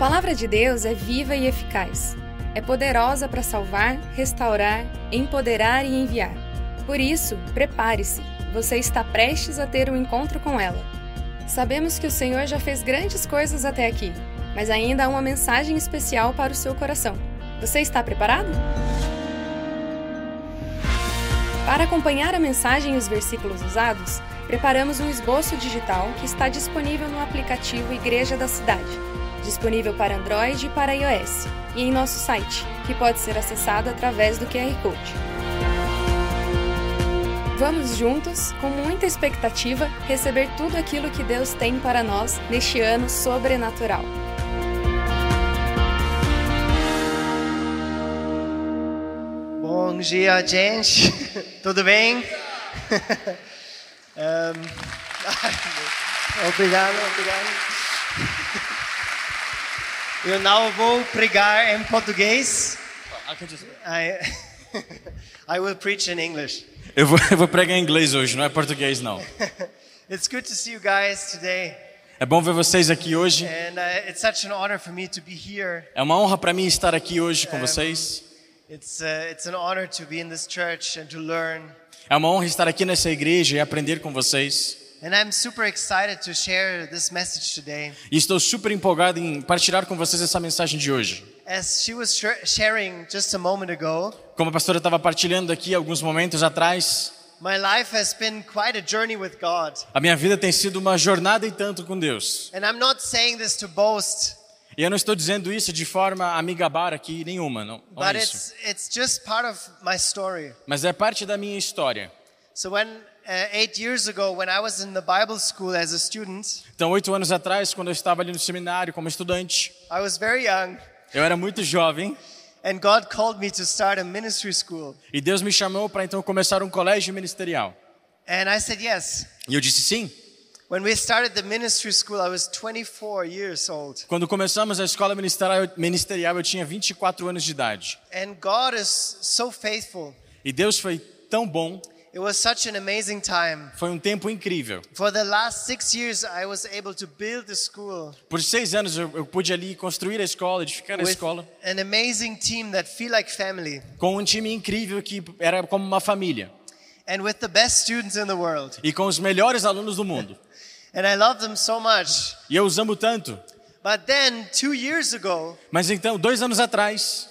palavra de Deus é viva e eficaz. É poderosa para salvar, restaurar, empoderar e enviar. Por isso, prepare-se. Você está prestes a ter um encontro com ela. Sabemos que o Senhor já fez grandes coisas até aqui, mas ainda há uma mensagem especial para o seu coração. Você está preparado? Para acompanhar a mensagem e os versículos usados, preparamos um esboço digital que está disponível no aplicativo Igreja da Cidade, disponível para Android e para iOS, e em nosso site, que pode ser acessado através do QR Code. Vamos juntos, com muita expectativa, receber tudo aquilo que Deus tem para nós neste ano sobrenatural. Bom dia, gente. Tudo bem? Um, obrigado, obrigado. Eu não vou pregar em português. I, I will preach in English. Eu vou, eu vou pregar em inglês hoje, não é português não. It's good to see you guys today. É bom ver vocês aqui hoje. And uh, it's such an honor for me to be here. É uma honra para mim estar aqui hoje com vocês. It's, uh, it's an honor to be in this church and to learn. É uma honra estar aqui nessa igreja e aprender com vocês. And I'm super excited to share this message today. E estou super empolgado em partilhar com vocês essa mensagem de hoje. As she was sh- sharing just a moment ago, Como a pastora estava partilhando aqui alguns momentos atrás, my life has been quite a journey with God. a minha vida tem sido uma jornada e tanto com Deus. And I'm not saying this to boast, E eu não estou dizendo isso de forma a me gabar aqui nenhuma, não, não but é isso. it's it's just part of my story. Mas é parte da minha história. So when eight years ago, when I was in the Bible school as a student, Então, oito anos atrás, quando eu estava ali no seminário como estudante, I was very young, eu era muito jovem and God called me to start a ministry school. e Deus me chamou para então começar um colégio ministerial. And I said yes. E eu disse sim. When we started the ministry school, I was 24 years old. Quando começamos a escola ministerial, ministerial, eu tinha 24 anos de idade. And God is so faithful. E Deus foi tão bom, It was such an amazing time. foi um tempo incrível. For the last six years, I was able to build the school Por seis anos eu, eu pude ali construir a escola, edificar a escola, an amazing team that feel like family com um time incrível que era como uma família. and with the best students in the world. E com os melhores alunos do mundo. And I love them so much. E eu os amo tanto. But then, two years ago, Mas então, dois anos atrás,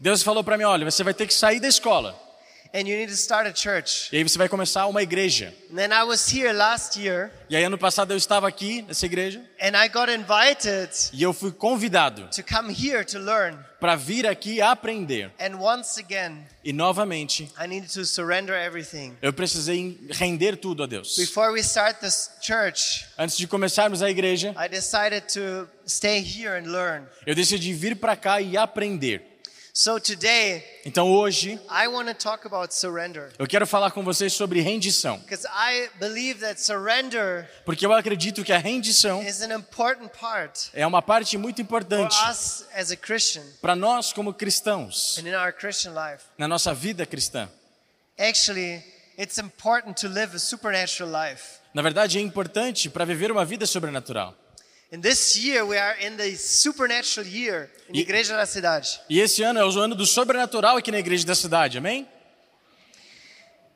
Deus falou para mim: olha, você vai ter que sair da escola. E aí você vai começar uma igreja. And then I was here last year E aí, ano passado, eu estava aqui nessa igreja. and I got invited E eu fui convidado to come here to learn. para vir aqui aprender. And once again, E novamente, I needed to surrender everything. eu precisei render tudo a Deus. Before we start this church, Antes de começarmos a igreja, I decided to stay here and learn. eu decidi vir para cá e aprender. So today, Então hoje, I want to talk about surrender. eu quero falar com vocês sobre rendição. Because I believe that surrender Porque eu acredito que a rendição is an important part é uma parte muito for importante us as a Christian para nós como cristãos, and in our Christian life. na nossa vida cristã. Actually, it's important to live a supernatural life. Na verdade, é importante para viver uma vida sobrenatural. And this year, we are in the supernatural year in E- Igreja da Cidade. E esse ano é o ano do sobrenatural aqui na igreja da cidade, amém?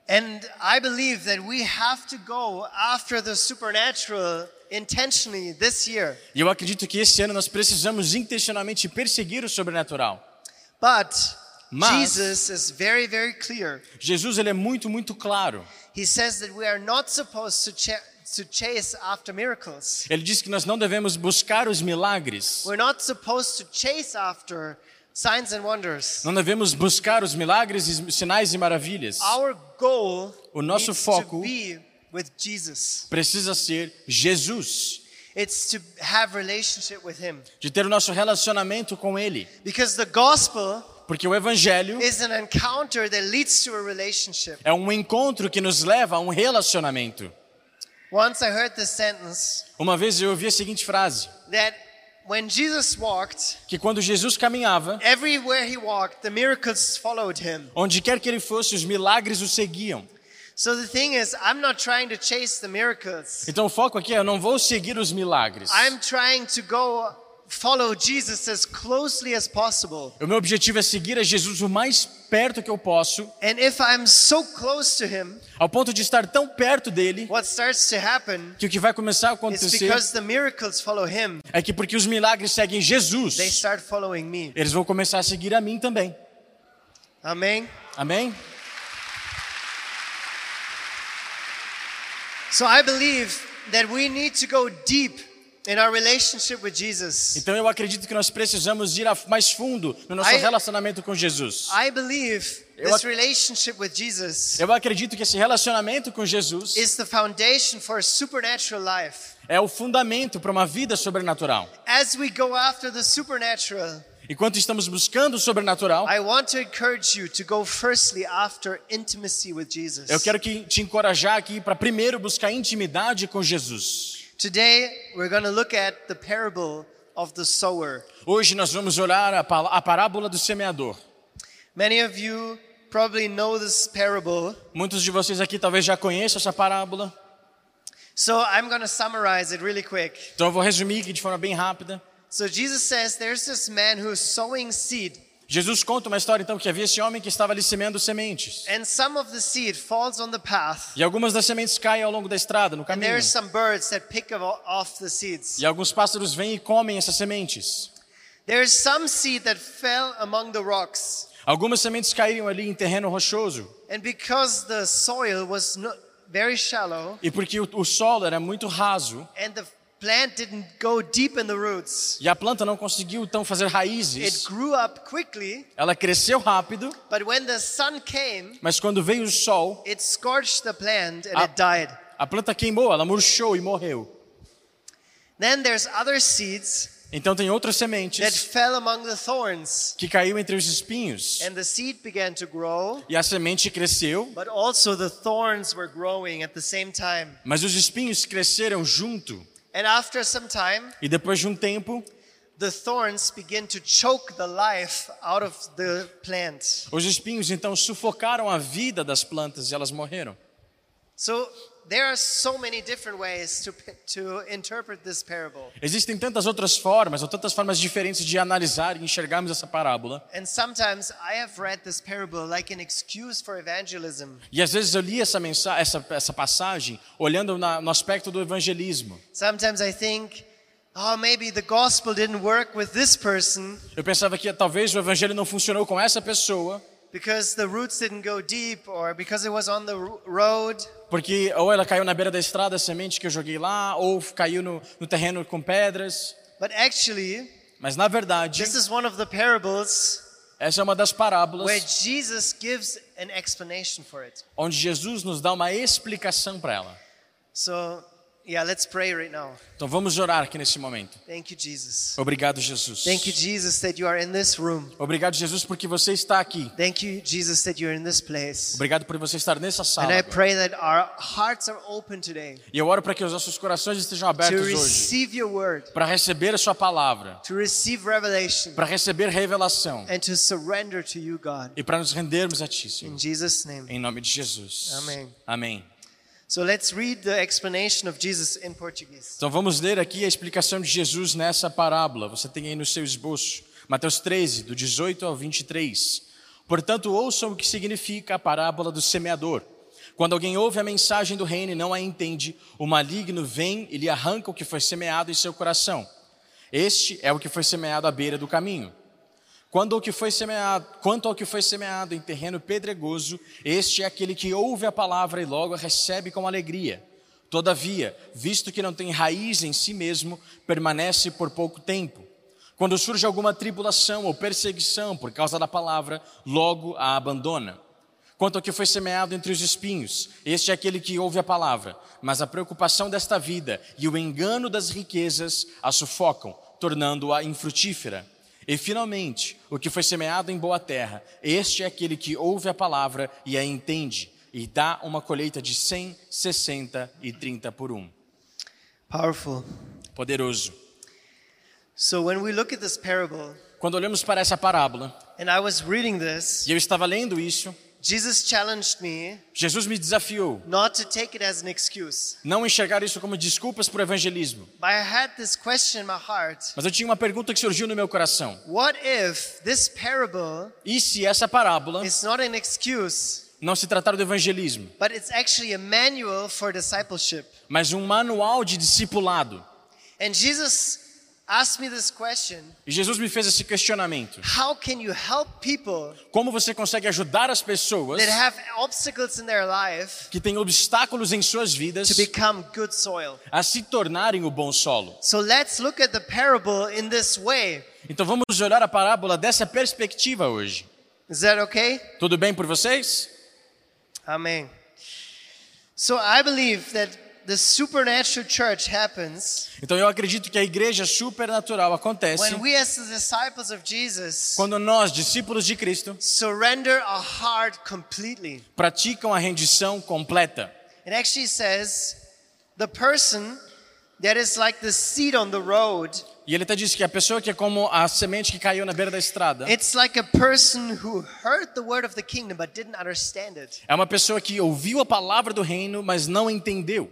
And I believe that we have to go after the supernatural intentionally this year. E eu acredito que esse ano nós precisamos intencionalmente perseguir o sobrenatural. But Mas- Jesus is very, very clear. Jesus ele é muito, muito claro. He says that we are not supposed to, to chase after miracles. Ele diz que nós não devemos buscar os milagres. We're not supposed to chase after signs and wonders. Não devemos buscar os milagres, e sinais e maravilhas. Our goal O nosso foco- to be with Jesus. Precisa ser Jesus, It's to have relationship with him. de ter o nosso relacionamento com Ele. Because the gospel Porque o Evangelho is an encounter that leads to a relationship. é um encontro que nos leva a um relacionamento. Once I heard this sentence Uma vez eu ouvi a seguinte frase: that when Jesus walked, que quando Jesus caminhava, everywhere he walked, the miracles followed him. onde quer que ele fosse, os milagres o seguiam. So the thing is, I'm not trying to chase the miracles. Então o foco aqui é eu não vou seguir os milagres. I'm trying to go follow Jesus as closely as possible. O meu objetivo é seguir a Jesus o mais perto que eu posso, And if I'm so close to him, ao ponto de estar tão perto dele what starts to happen que o que vai começar a acontecer because the miracles follow him, é que porque os milagres seguem Jesus, they start following me. eles vão começar a seguir a mim também. Amen. Amém? So I believe that we need to go deep in our relationship with Jesus. Então eu acredito que nós precisamos ir mais fundo no nosso I- relacionamento com Jesus. I believe Eu ac- relationship with Jesus Eu acredito que esse relacionamento com Jesus is the foundation for a supernatural life. é o fundamento para uma vida sobrenatural. As we go after the supernatural, Enquanto estamos buscando o sobrenatural, eu quero que te encorajar aqui para primeiro buscar intimidade com Jesus. Today, we're going to look at the parable of the sower. Hoje nós vamos olhar a, a parábola do semeador. Many of you probably know this parable. Muitos de vocês aqui talvez já conheçam essa parábola. So I'm going to summarize it really quick. Então eu vou resumir aqui de forma bem rápida. So Jesus says there's this man who's sowing seed, Jesus conta uma história então que havia esse homem que estava ali semeando sementes. and some of the seed falls on the path, E algumas das sementes caem ao longo da estrada, no caminho. there's some birds that pick up off the seeds. E alguns pássaros vêm e comem essas sementes. There's some seed that fell among the rocks, Algumas sementes caíram ali em terreno rochoso. and because the soil was no, very shallow, E porque o, o solo era muito raso and the plant didn't go deep in the roots, e a planta não conseguiu então fazer it raízes, grew up quickly. ela cresceu rápido, But when the sun came, mas quando veio o sol, it scorched the plant and Ah. it died. a planta queimou, ela murchou e morreu. Then there's other seeds Então tem outras that sementes fell among the thorns, que caiu entre os espinhos. and the seed began to grow, E a semente cresceu, but also the thorns were growing at the same time. mas os espinhos cresceram junto. And after some time, E depois de um tempo, the thorns begin to choke the life out of the plant. os espinhos então sufocaram a vida das plantas e elas morreram. So there are so many different ways to, to interpret this parable. Existem tantas outras formas, ou tantas formas diferentes de analisar e enxergarmos essa parábola. And sometimes I have read this parable like an excuse for evangelism. E às vezes eu li essa, mensa essa, essa passagem olhando na, no aspecto do evangelismo. Sometimes I think, oh, maybe the gospel didn't work with this person Eu pensava que talvez o evangelho não funcionou com essa pessoa, because the roots didn't go deep or because it was on the ro- road. porque ou ela caiu na beira da estrada, a semente que eu joguei lá, ou caiu no, no terreno com pedras. But actually, Mas na verdade, this is one of the parables essa é uma das where parábolas Jesus gives an explanation for it. onde Jesus nos dá uma explicação para ela. So, yeah, let's pray right now. Então vamos orar aqui nesse momento. Thank you, Jesus. Obrigado, Jesus. Thank you, Jesus, that you are in this room. Obrigado, Jesus, porque você está aqui. Thank you, Jesus, that you're in this place. Obrigado por você estar nessa sala. And I pray that our hearts are open today E eu oro para que os nossos corações estejam to abertos hoje receive your word, para receber a sua palavra, to receive revelation, para receber revelação and to surrender to you, God. e para nos rendermos a ti, In Senhor. Jesus' name. Em nome de Jesus. Amém. Amém. So let's read the explanation of Jesus in Portuguese. Então vamos ler aqui a explicação de Jesus nessa parábola. Você tem aí no seu esboço. Mateus 13, do 18 ao 23. Portanto, ouçam o que significa a parábola do semeador. Quando alguém ouve a mensagem do reino e não a entende, o maligno vem e lhe arranca o que foi semeado em seu coração. Este é o que foi semeado à beira do caminho. Quando ao que foi semeado, quanto ao que foi semeado em terreno pedregoso, este é aquele que ouve a palavra e logo a recebe com alegria. Todavia, visto que não tem raiz em si mesmo, permanece por pouco tempo. Quando surge alguma tribulação ou perseguição por causa da palavra, logo a abandona. Quanto ao que foi semeado entre os espinhos, este é aquele que ouve a palavra, mas a preocupação desta vida e o engano das riquezas a sufocam, tornando-a infrutífera. E finalmente, o que foi semeado em boa terra, este é aquele que ouve a palavra e a entende, e dá uma colheita de 100, 60 e 30 por um. Powerful. Poderoso. So when we look at this parable, Quando olhamos para essa parábola, and I was reading this, e eu estava lendo isso, Jesus challenged me Jesus me desafiou not to take it as an excuse. não enxergar isso como desculpas para o evangelismo. But I had this question in my heart. Mas eu tinha uma pergunta que surgiu no meu coração. What if this parable E se essa parábola is not an excuse, não se tratar do evangelismo, but it's actually a manual for discipleship? mas um manual de discipulado? And Jesus asked me this question E Jesus me fez esse questionamento. How can you help people Como você consegue ajudar as pessoas that have obstacles in their life que têm obstáculos em suas vidas to become good soil? a se tornarem o bom solo? So let's look at the parable in this way. Então vamos olhar a parábola dessa perspectiva hoje. Is that okay? Tudo bem por vocês? Amen. So I believe that the supernatural church happens Então eu acredito que a igreja supernatural acontece when we, as the disciples of Jesus, quando nós, discípulos de Cristo, surrender our heart completely. praticam a rendição completa. It actually says the person that is like the seed on the road, E ele até diz que a pessoa que é como a semente que caiu na beira da estrada it's like a person who heard the word of the kingdom but didn't understand it. é uma pessoa que ouviu a palavra do reino, mas não entendeu.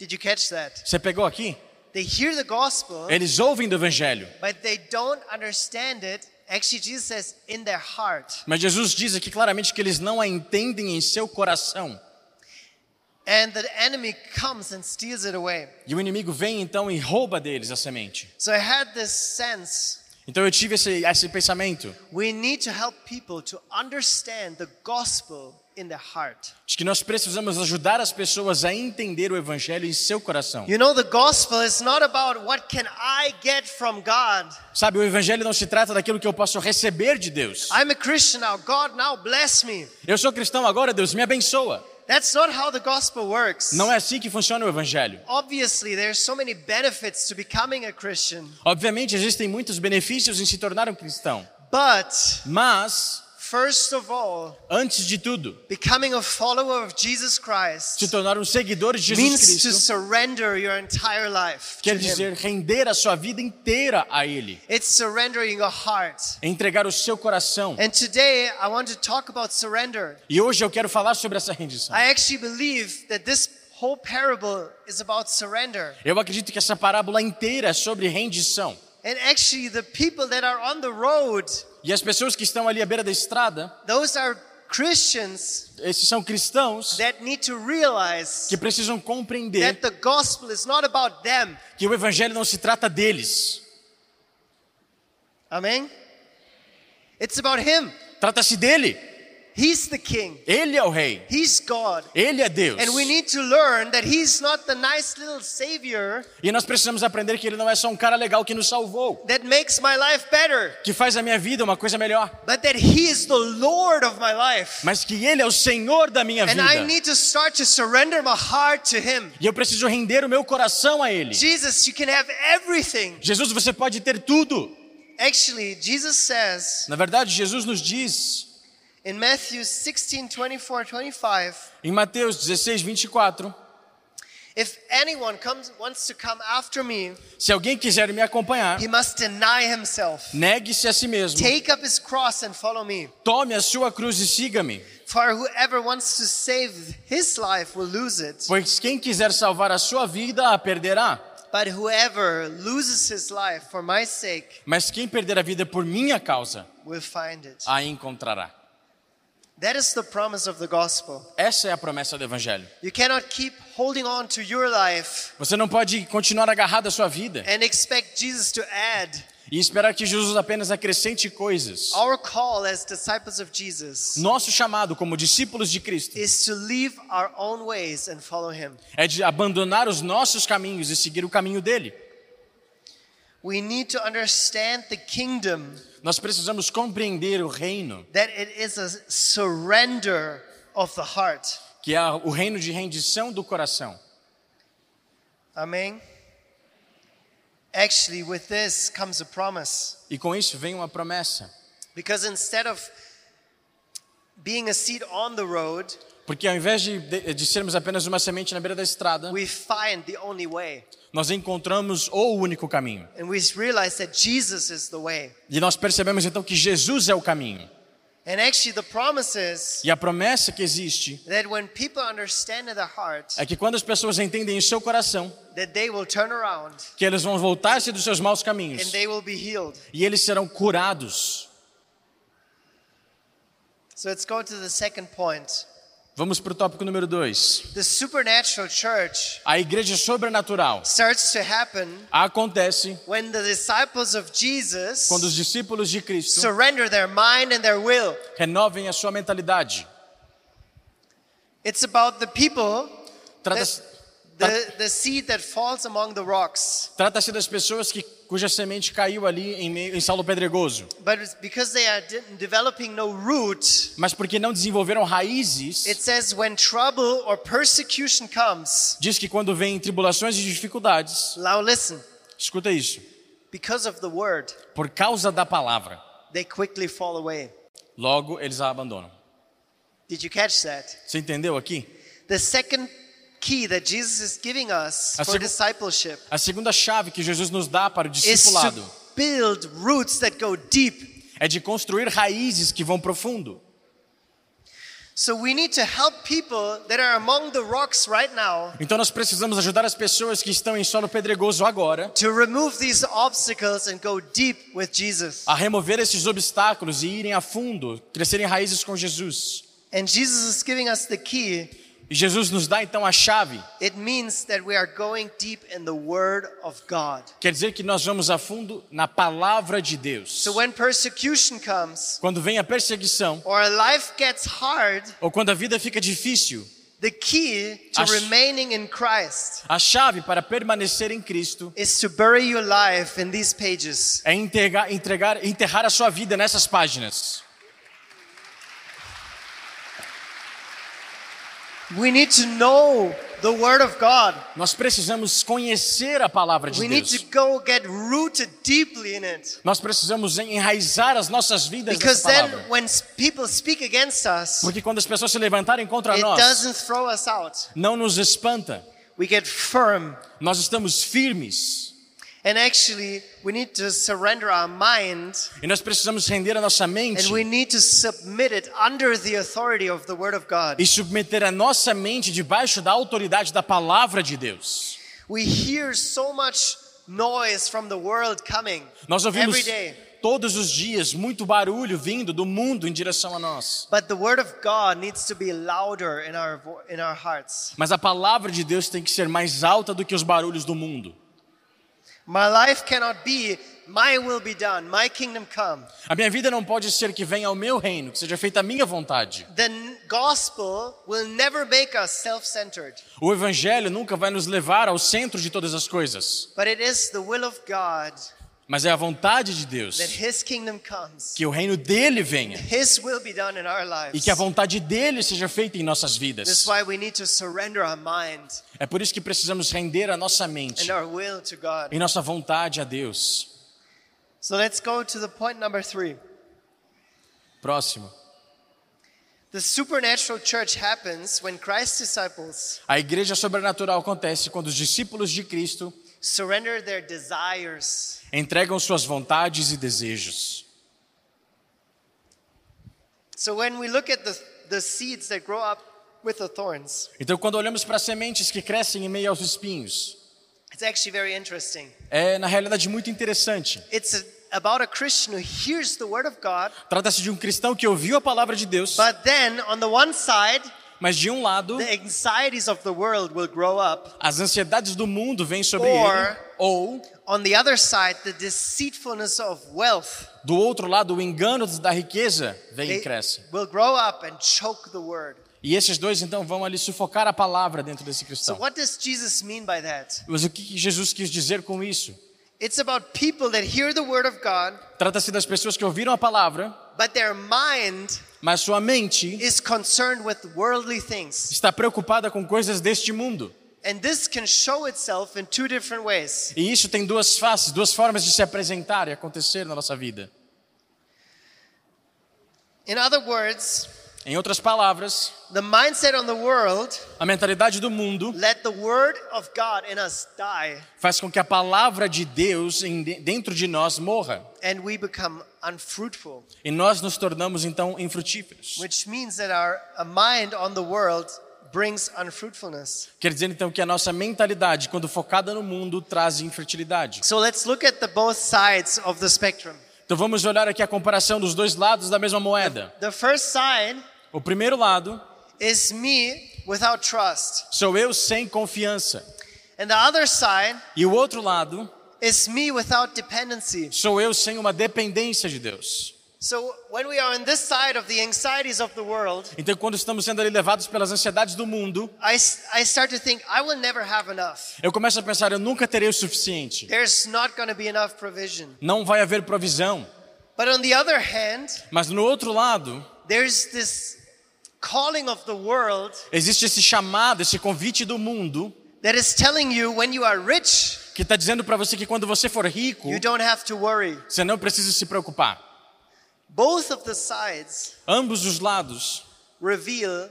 Did you catch that? Você pegou aqui? They hear the gospel, Eles ouvem do evangelho, but they don't understand it. Actually, Jesus says in their heart. mas Jesus diz aqui claramente que eles não a entendem em seu coração. And the enemy comes and steals it away. E o inimigo vem então e rouba deles a semente. So I had this sense Então eu tive esse, esse pensamento we need to help people to understand the gospel in their heart. de que nós precisamos ajudar as pessoas a entender o evangelho em seu coração. You know, the gospel is not about what can I get from God. Sabe, o evangelho não se trata daquilo que eu posso receber de Deus. I'm a Christian now. God now bless me. Eu sou cristão agora, Deus me abençoa. That's not how the gospel works. Não é assim que funciona o evangelho. Obviously, there's so many benefits to becoming a Christian. Obviamente existem muitos benefícios em se tornar um cristão, But mas all, antes de tudo, becoming a follower of Jesus se Christ tornar um seguidor de Jesus means to Cristo surrender your entire life to quer Him. dizer render a sua vida inteira a ele, It's surrendering your heart. entregar o seu coração. And today I want to talk about surrender. E hoje eu quero falar sobre essa rendição. I actually believe that this whole parable is about surrender. Eu acredito que essa parábola inteira é sobre rendição. And actually, the people that are on the road, E as pessoas que estão ali à beira da estrada, those are Christians esses são cristãos that need to realize que precisam compreender that the gospel is not about them. que o evangelho não se trata deles, Amen? It's about Him. trata-se dele. He's the King, Ele é o rei, He's God. ele é Deus. And we need to learn that He's not the nice little Savior E nós precisamos aprender que ele não é só um cara legal que nos salvou, that makes my life better, que faz a minha vida uma coisa melhor, but that He is the Lord of my life. mas que ele é o Senhor da minha And vida. I need to start to surrender my heart to Him. E eu preciso render o meu coração a ele. Jesus, you can have everything. Jesus, você pode ter tudo. Actually, Jesus says Na verdade, Jesus nos diz in Matthew 16 24 25, em Mateus 16, 24, if anyone comes, wants to come after me, se alguém quiser me acompanhar, he must deny himself, negue-se a si mesmo, take up his cross, and follow me. tome a sua cruz e siga-me. For whoever wants to save his life will lose it, Pois quem quiser salvar a sua vida, a perderá. but whoever loses his life for my sake Mas quem perder a vida por minha causa, will find it. a encontrará. That is the promise of the gospel. Essa é a promessa do Evangelho. You cannot keep holding on to your life Você não pode continuar agarrado à sua vida and expect Jesus to add. e esperar que Jesus apenas acrescente coisas. Our call as disciples of Jesus Nosso chamado como discípulos de Cristo is to leave our own ways and follow him. é de abandonar os nossos caminhos e seguir o caminho dele. We need to understand the kingdom Nós precisamos compreender o reino, that it is a surrender of the heart. que é o reino de rendição do coração. Amen. Actually, with this comes a promise. E com isso vem uma promessa. Because instead of being a seed on the road, Porque ao invés de, de, de sermos apenas uma semente na beira da estrada, we find the only way. nós encontramos o único caminho. And we realize that Jesus is the way. E nós percebemos então que Jesus é o caminho. And actually, the promise is E a promessa que existe that when people understand in their heart é que quando as pessoas entendem em seu coração that they will turn around que eles vão voltar-se dos seus maus caminhos they will be healed. e eles serão curados. So let's go to the second point. Vamos para o tópico número 2. The supernatural church A igreja sobrenatural starts to happen acontece when the disciples of Jesus quando os discípulos de Cristo surrender their mind and their will. renovem a sua mentalidade. It's about the people, Trata-se the, the seed that falls among the rocks. trata-se das pessoas que, cuja semente caiu ali em, meio, em solo pedregoso, But because they are de- developing no root, mas porque não desenvolveram raízes, it says when trouble or persecution comes, diz que quando vem tribulações e dificuldades, now listen, escuta isso, because of the word, por causa da palavra, they quickly fall away. logo eles a abandonam. Did you catch that? Você entendeu aqui? The second key that Jesus is giving us A for discipleship A segunda chave que Jesus nos dá para o is discipulado build roots that go deep. é de construir raízes que vão profundo. So we need to help people that are among the rocks right now Então nós precisamos ajudar as pessoas que estão em solo pedregoso agora to remove these obstacles and go deep with Jesus. a remover esses obstáculos e irem a fundo, crescerem raízes com Jesus. And Jesus is giving us the key. E Jesus nos dá então a chave. It means that we are going deep in the Word of God. Quer dizer que nós vamos a fundo na palavra de Deus. So when persecution comes Quando vem a perseguição or life gets hard, ou quando a vida fica difícil, the key to Acho- remaining in Christ a chave para permanecer em Cristo is to bury your life in these pages. é entregar, entregar, enterrar a sua vida nessas páginas. We need to know the Word of God. Nós precisamos conhecer a palavra de We need Deus. to go get rooted deeply in it. Nós precisamos enraizar as nossas vidas Because nessa then, palavra. when s- people speak against us, Porque quando as pessoas se levantarem contra it nós, doesn't throw us out. não nos espanta. We get firm. Nós estamos firmes. And actually, we need to surrender our mind E nós precisamos render a nossa mente and we need to submit it under the authority of the Word of God. e submeter a nossa mente debaixo da autoridade da palavra de Deus. We hear so much noise from the world coming Nós ouvimos every day. todos os dias muito barulho vindo do mundo em direção a nós. But the Word of God needs to be louder in our, vo- in our hearts. Mas a palavra de Deus tem que ser mais alta do que os barulhos do mundo. My life cannot be, my will be done, my kingdom come. A minha vida não pode ser que venha ao meu reino, que seja feita a minha vontade. The gospel will never make us self centered, O evangelho nunca vai nos levar ao centro de todas as coisas, but it is the will of God mas é a vontade de Deus que o reino dele venha e que a vontade dele seja feita em nossas vidas. É por isso que precisamos render a nossa mente and our will to God. e nossa vontade a Deus. So let's go to the point number three. Próximo. The supernatural church happens when Christ's disciples A igreja sobrenatural acontece quando os discípulos de Cristo surrender their desires entregam suas vontades e desejos. So when we look at the, the seeds that grow up with the thorns, Então, quando olhamos para as sementes que crescem em meio aos espinhos, it's actually very interesting. é na realidade muito interessante. It's a, about a Christian who hears the word of God, Trata-se de um cristão que ouviu a palavra de Deus, but then on the one side, mas de um lado, the anxieties of the world will grow up. as ansiedades do mundo vêm sobre Or- ele, ou On the other side, the deceitfulness of wealth do outro lado, o engano da riqueza vem e cresce. will grow up and choke the word. E esses dois então vão ali sufocar a palavra dentro desse So cristão. what does Jesus mean by that? Mas o que Jesus quis dizer com isso? It's about people that hear the word of God, Trata-se das pessoas que ouviram a palavra, but their mind mas sua mente is concerned with worldly things. está preocupada com coisas deste mundo. And this can show itself in two different ways. E isso tem duas faces, duas formas de se apresentar e acontecer na nossa vida. In other words, Em outras palavras, the mindset on the world a mentalidade do mundo let the word of God in us die faz com que a palavra de Deus dentro de nós morra and we become unfruitful, E nós nos tornamos então infrutíferos. which means that our mind on the world brings unfruitfulness. Quer dizer então que a nossa mentalidade, quando focada no mundo, traz infertilidade. So let's look at the both sides of the spectrum. Então vamos olhar aqui a comparação dos dois lados da mesma moeda. The first side O primeiro lado is me without trust. sou eu sem confiança. And the other side E o outro lado is me without dependency. sou eu sem uma dependência de Deus. So when we are on this side of the anxieties of the world, Então, quando estamos sendo ali levados pelas ansiedades do mundo, I, I start to think I will never have enough. eu começo a pensar: eu nunca terei o suficiente. There's not going to be enough provision. Não vai haver provisão. But on the other hand, Mas no outro lado, there's this calling of the world existe esse chamado, esse convite do mundo, that is telling you when you are rich, que está dizendo para você que quando você for rico, you don't have to worry. você não precisa se preocupar. Both of the sides Ambos os lados reveal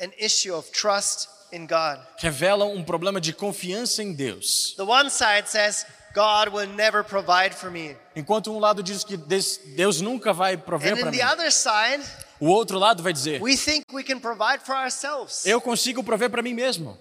an issue of trust in God. revelam um problema de confiança em Deus. The one side says, God will never provide for me. Enquanto um lado diz que Deus nunca vai prover para mim, the other side, o outro lado vai dizer: we think we can provide for ourselves. eu consigo prover para mim mesmo.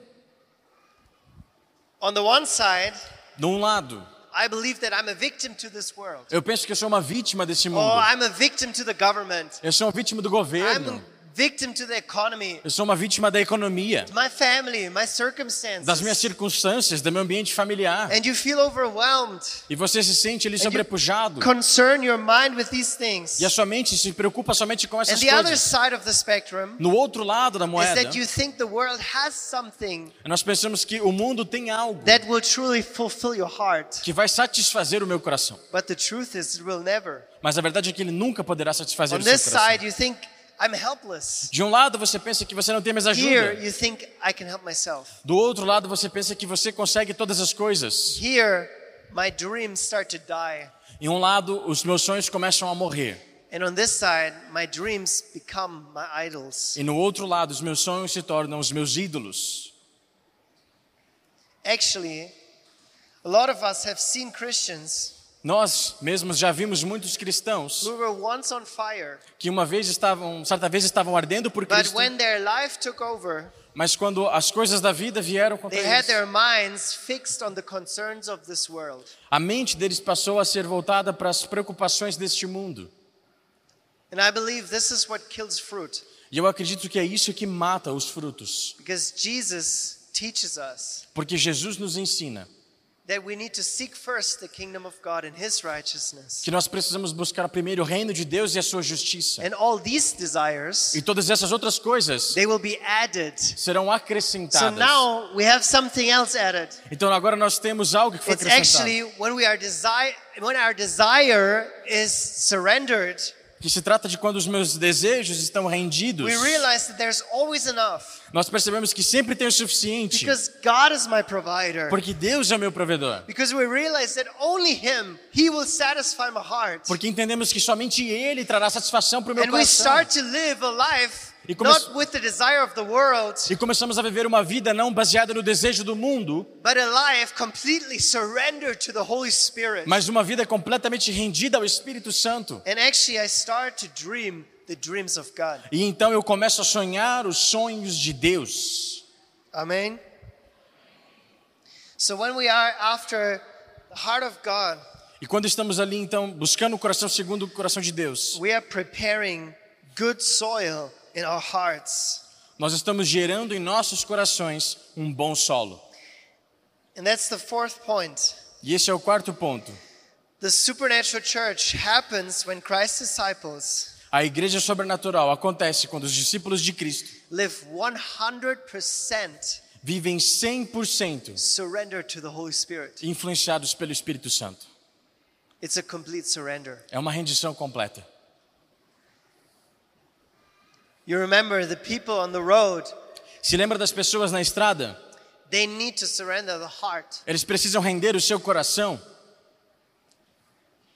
On the one side, Num lado, I believe that I'm a victim to this world. eu penso que eu sou uma vítima desse mundo. I'm a victim to the government. Eu sou uma vítima do I'm governo. a victim to the economy, Eu sou uma vítima da economia, my family, my das minhas circumstances. circunstâncias, do meu ambiente familiar. And you feel overwhelmed. E você se sente ali sobrepujado. concern your mind with these things. E a sua mente se preocupa somente com And essas the other coisas. side of the spectrum No outro lado da is moeda, that you think the world has something nós pensamos que o mundo tem algo that will truly fulfill your heart. que vai satisfazer o meu coração. But the truth is, it will never. Mas a verdade é que ele nunca poderá satisfazer On o seu this coração. side, you think. De um lado você pensa que você não tem mais Here, ajuda. you think, I can help myself. Do outro lado você pensa que você consegue todas as coisas. Here, my dreams start to die. Em um lado os meus sonhos começam a morrer. And on this side, my dreams become my idols. E no outro lado os meus sonhos se tornam os meus ídolos. Actually, a lot of us have seen Christians Nós mesmos já vimos muitos cristãos que uma vez estavam, certa vez estavam ardendo por Cristo, mas quando as coisas da vida vieram contra eles, their minds fixed on the concerns of this world. a mente deles passou a ser voltada para as preocupações deste mundo. And I believe this is what kills fruit, E eu acredito que é isso que mata os frutos, because Jesus teaches us porque Jesus nos ensina que nós precisamos buscar primeiro o reino de Deus e a sua justiça. And all these desires, E todas essas outras coisas they will be added. serão So acrescentadas. now we have something else added. Então agora nós temos algo que foi It's acrescentado. actually when we are desire when our desire is surrendered, Que se trata de quando os meus desejos estão rendidos. we realize that there's always enough Nós percebemos que sempre tem o suficiente. because God is my provider. Porque Deus é meu provedor. Because we realize that only him he will satisfy my heart. Porque entendemos que somente Ele trará satisfação para o meu coração. E come- not with the desire of the world, E começamos a viver uma vida não baseada no desejo do mundo, but a life completely surrendered to the Holy Spirit. mas uma vida completamente rendida ao Espírito Santo. And actually I start to dream the dreams of God. E então eu começo a sonhar os sonhos de Deus. Amen. So when we are after the heart of God, E quando estamos ali então buscando o coração segundo o coração de Deus, we are preparing good soil in our hearts. nós estamos gerando em nossos corações um bom solo. And that's the fourth point. E esse é o quarto ponto. The supernatural church happens when Christ's disciples A igreja sobrenatural acontece quando os discípulos de Cristo live 100% vivem 100% surrender to the Holy Spirit. influenciados pelo Espírito Santo. It's a complete surrender. É uma rendição completa. You remember the people on the road, Se lembra das pessoas na estrada? they need to surrender the heart. Eles precisam render o seu coração.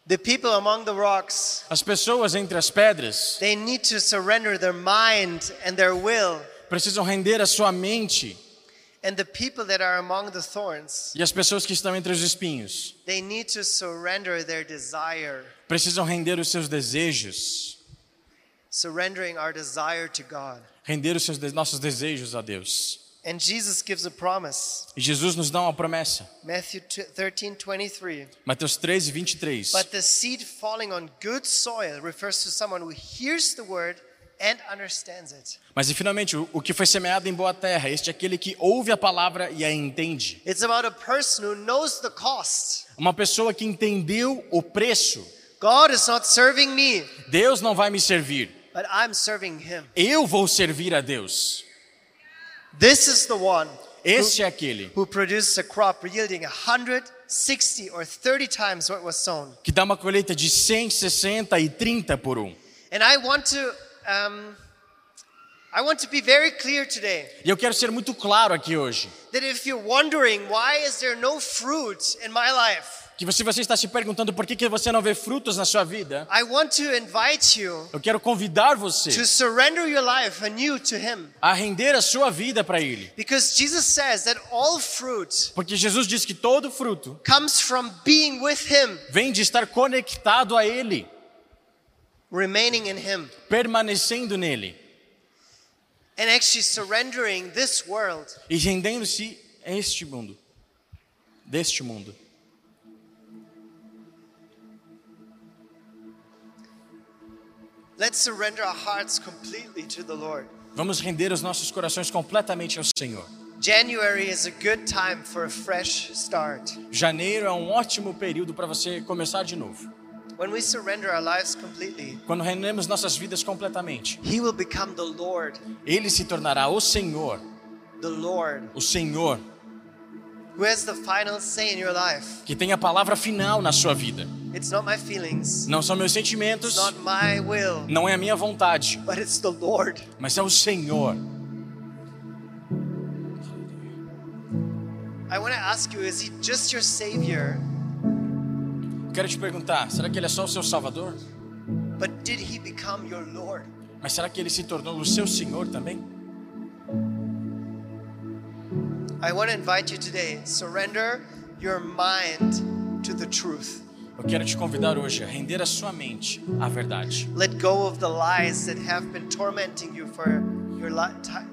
The people among the rocks, As pessoas entre as pedras they need to surrender their mind and their will. precisam render a sua mente. And the people that are among the thorns, E as pessoas que estão entre os espinhos they need to surrender their desire, precisam render os seus desejos, surrendering our desire to God. render os seus nossos desejos a Deus. And Jesus gives a promise. E Jesus nos dá uma promessa. Matthew 13, 23. Mateus 13, 23. But the seed falling on good soil refers to someone who hears the word and understands it. Mas e finalmente, o o que foi semeado em boa terra, este é aquele que ouve a palavra e a entende. It's about a person who knows the cost. Uma pessoa que entendeu o preço. God is not serving me, Deus não vai me servir. But I'm serving him. Eu vou servir a Deus. This is the one Este é aquele who produces a crop yielding 160 or 30 times what was sown. que dá uma colheita de 100, 60 e 30 por um. And I want to um, I want to be very clear today E eu quero ser muito claro aqui hoje. that if you're wondering why is there no fruit in my life, Que se você está se perguntando por que, que você não vê frutos na sua vida, I want to invite you eu quero convidar to você surrender your life anew to him. a render a sua vida para Ele. Because Jesus says that all fruit Porque Jesus diz que todo fruto comes from being with him, vem de estar conectado a Ele, remaining in him, permanecendo nele and actually surrendering this world e rendendo-se a este mundo, deste mundo. Let's surrender our hearts completely to the Lord. Vamos render os nossos corações completamente ao Senhor. January is a good time for a fresh start. Janeiro é um ótimo período para você começar de novo. When we surrender our lives completely, Quando rendemos nossas vidas completamente, He will become the Lord, Ele se tornará o Senhor, the Lord, o Senhor who has the final say in your life. que tem a palavra final na sua vida. It's not my feelings, Não são meus it's sentimentos, not my will, não é a minha vontade, but it's the Lord. mas é o Senhor. I want to ask you is He just your Savior, Quero te perguntar, será que Ele é só o seu Salvador? but did He become your Lord? Mas será que Ele se tornou o seu Senhor também? I want to invite you today surrender your mind to the truth. Eu quero te convidar hoje a render a sua mente à verdade. Let go of the lies that have been tormenting you for your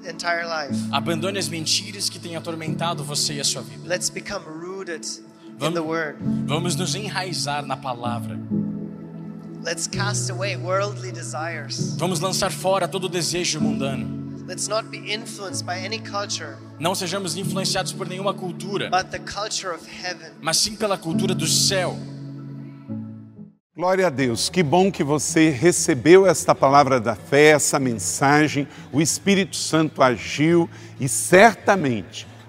entire life. Abandone as mentiras que têm atormentado você e a sua vida. Let's become rooted Vamos- the Word. Vamos nos enraizar na palavra. Let's cast away worldly desires. Vamos lançar fora todo desejo mundano. Let's not be influenced by any culture, Não sejamos influenciados por nenhuma cultura, but the culture of heaven. mas sim pela cultura do céu. Glória a Deus, que bom que você recebeu esta palavra da fé, essa mensagem. O Espírito Santo agiu e certamente